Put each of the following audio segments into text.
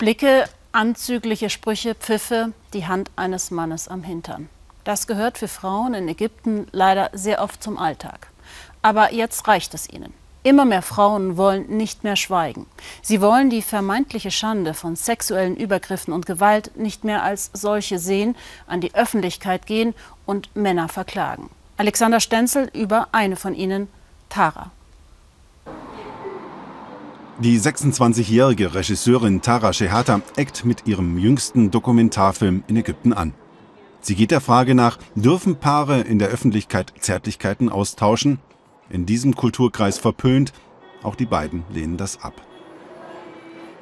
Blicke, anzügliche Sprüche, Pfiffe, die Hand eines Mannes am Hintern. Das gehört für Frauen in Ägypten leider sehr oft zum Alltag. Aber jetzt reicht es ihnen. Immer mehr Frauen wollen nicht mehr schweigen. Sie wollen die vermeintliche Schande von sexuellen Übergriffen und Gewalt nicht mehr als solche sehen, an die Öffentlichkeit gehen und Männer verklagen. Alexander Stenzel über eine von ihnen, Tara. Die 26-jährige Regisseurin Tara Shehata eckt mit ihrem jüngsten Dokumentarfilm in Ägypten an. Sie geht der Frage nach, dürfen Paare in der Öffentlichkeit Zärtlichkeiten austauschen? In diesem Kulturkreis verpönt, auch die beiden lehnen das ab.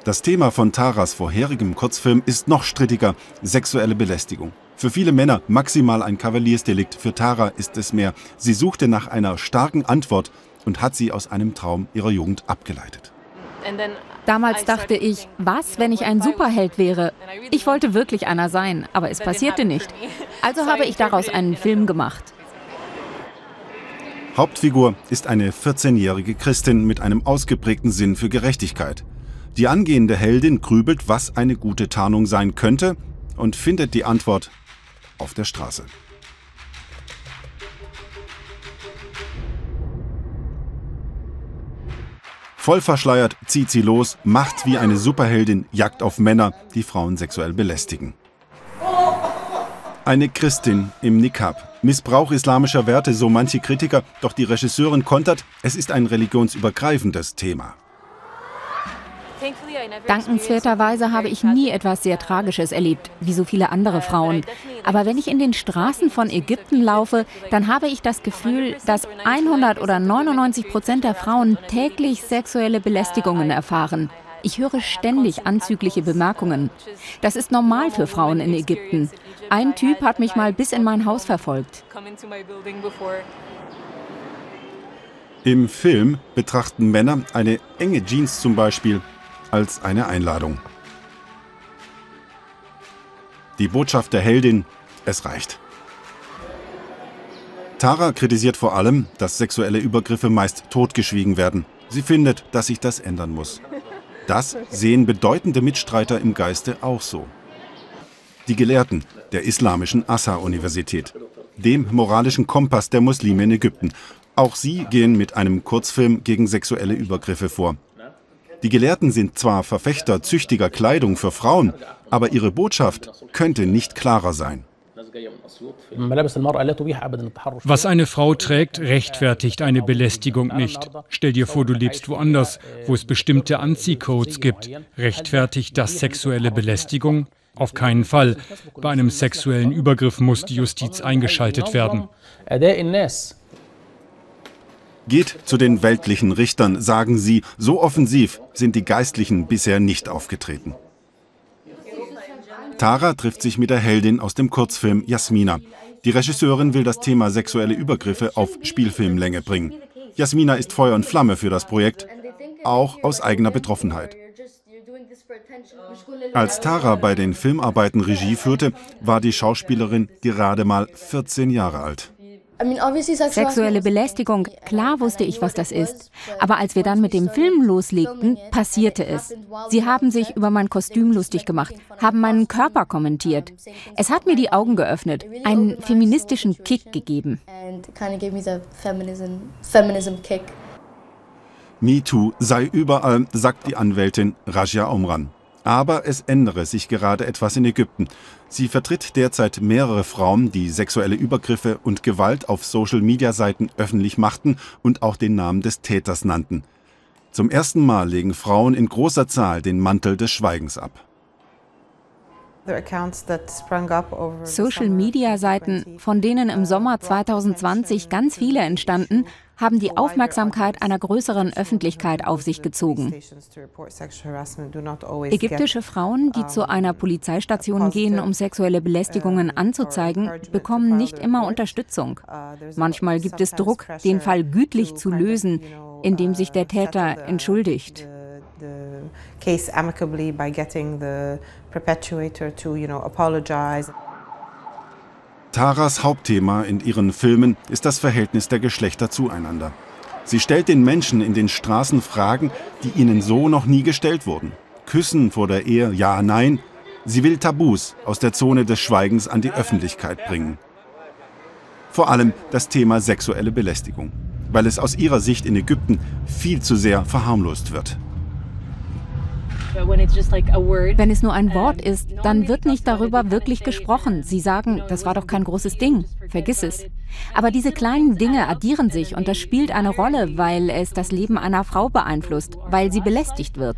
Das Thema von Taras vorherigem Kurzfilm ist noch strittiger, sexuelle Belästigung. Für viele Männer maximal ein Kavaliersdelikt, für Tara ist es mehr. Sie suchte nach einer starken Antwort und hat sie aus einem Traum ihrer Jugend abgeleitet. Damals dachte ich, was, wenn ich ein Superheld wäre? Ich wollte wirklich einer sein, aber es passierte nicht. Also habe ich daraus einen Film gemacht. Hauptfigur ist eine 14-jährige Christin mit einem ausgeprägten Sinn für Gerechtigkeit. Die angehende Heldin grübelt, was eine gute Tarnung sein könnte und findet die Antwort auf der Straße. Voll verschleiert zieht sie los, macht wie eine Superheldin Jagd auf Männer, die Frauen sexuell belästigen. Eine Christin im Nikab. Missbrauch islamischer Werte, so manche Kritiker, doch die Regisseurin kontert, es ist ein religionsübergreifendes Thema. Dankenswerterweise habe ich nie etwas sehr Tragisches erlebt, wie so viele andere Frauen. Aber wenn ich in den Straßen von Ägypten laufe, dann habe ich das Gefühl, dass 100 oder 99 Prozent der Frauen täglich sexuelle Belästigungen erfahren. Ich höre ständig anzügliche Bemerkungen. Das ist normal für Frauen in Ägypten. Ein Typ hat mich mal bis in mein Haus verfolgt. Im Film betrachten Männer eine enge Jeans zum Beispiel als eine Einladung. Die Botschaft der Heldin, es reicht. Tara kritisiert vor allem, dass sexuelle Übergriffe meist totgeschwiegen werden. Sie findet, dass sich das ändern muss. Das sehen bedeutende Mitstreiter im Geiste auch so. Die Gelehrten der islamischen Assa-Universität, dem moralischen Kompass der Muslime in Ägypten. Auch sie gehen mit einem Kurzfilm gegen sexuelle Übergriffe vor. Die Gelehrten sind zwar Verfechter züchtiger Kleidung für Frauen, aber ihre Botschaft könnte nicht klarer sein. Was eine Frau trägt, rechtfertigt eine Belästigung nicht. Stell dir vor, du lebst woanders, wo es bestimmte Anziehcodes gibt. Rechtfertigt das sexuelle Belästigung? Auf keinen Fall. Bei einem sexuellen Übergriff muss die Justiz eingeschaltet werden. Geht zu den weltlichen Richtern, sagen sie, so offensiv sind die Geistlichen bisher nicht aufgetreten. Tara trifft sich mit der Heldin aus dem Kurzfilm Jasmina. Die Regisseurin will das Thema sexuelle Übergriffe auf Spielfilmlänge bringen. Jasmina ist Feuer und Flamme für das Projekt, auch aus eigener Betroffenheit. Als Tara bei den Filmarbeiten Regie führte, war die Schauspielerin gerade mal 14 Jahre alt. Sexuelle Belästigung, klar wusste ich, was das ist. Aber als wir dann mit dem Film loslegten, passierte es. Sie haben sich über mein Kostüm lustig gemacht, haben meinen Körper kommentiert. Es hat mir die Augen geöffnet, einen feministischen Kick gegeben. MeToo sei überall, sagt die Anwältin Raja Omran. Aber es ändere sich gerade etwas in Ägypten. Sie vertritt derzeit mehrere Frauen, die sexuelle Übergriffe und Gewalt auf Social-Media-Seiten öffentlich machten und auch den Namen des Täters nannten. Zum ersten Mal legen Frauen in großer Zahl den Mantel des Schweigens ab. Social-Media-Seiten, von denen im Sommer 2020 ganz viele entstanden, haben die Aufmerksamkeit einer größeren Öffentlichkeit auf sich gezogen. Ägyptische Frauen, die zu einer Polizeistation gehen, um sexuelle Belästigungen anzuzeigen, bekommen nicht immer Unterstützung. Manchmal gibt es Druck, den Fall gütlich zu lösen, indem sich der Täter entschuldigt. Case amicably by getting the perpetuator to, you know, apologize. Taras Hauptthema in ihren Filmen ist das Verhältnis der Geschlechter zueinander. Sie stellt den Menschen in den Straßen Fragen, die ihnen so noch nie gestellt wurden. Küssen vor der Ehe, ja, nein. Sie will Tabus aus der Zone des Schweigens an die Öffentlichkeit bringen. Vor allem das Thema sexuelle Belästigung, weil es aus ihrer Sicht in Ägypten viel zu sehr verharmlost wird. Wenn es nur ein Wort ist, dann wird nicht darüber wirklich gesprochen. Sie sagen, das war doch kein großes Ding. Vergiss es. Aber diese kleinen Dinge addieren sich und das spielt eine Rolle, weil es das Leben einer Frau beeinflusst, weil sie belästigt wird.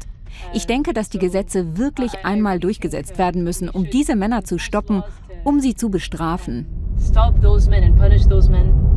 Ich denke, dass die Gesetze wirklich einmal durchgesetzt werden müssen, um diese Männer zu stoppen, um sie zu bestrafen. Stop those men and punish those men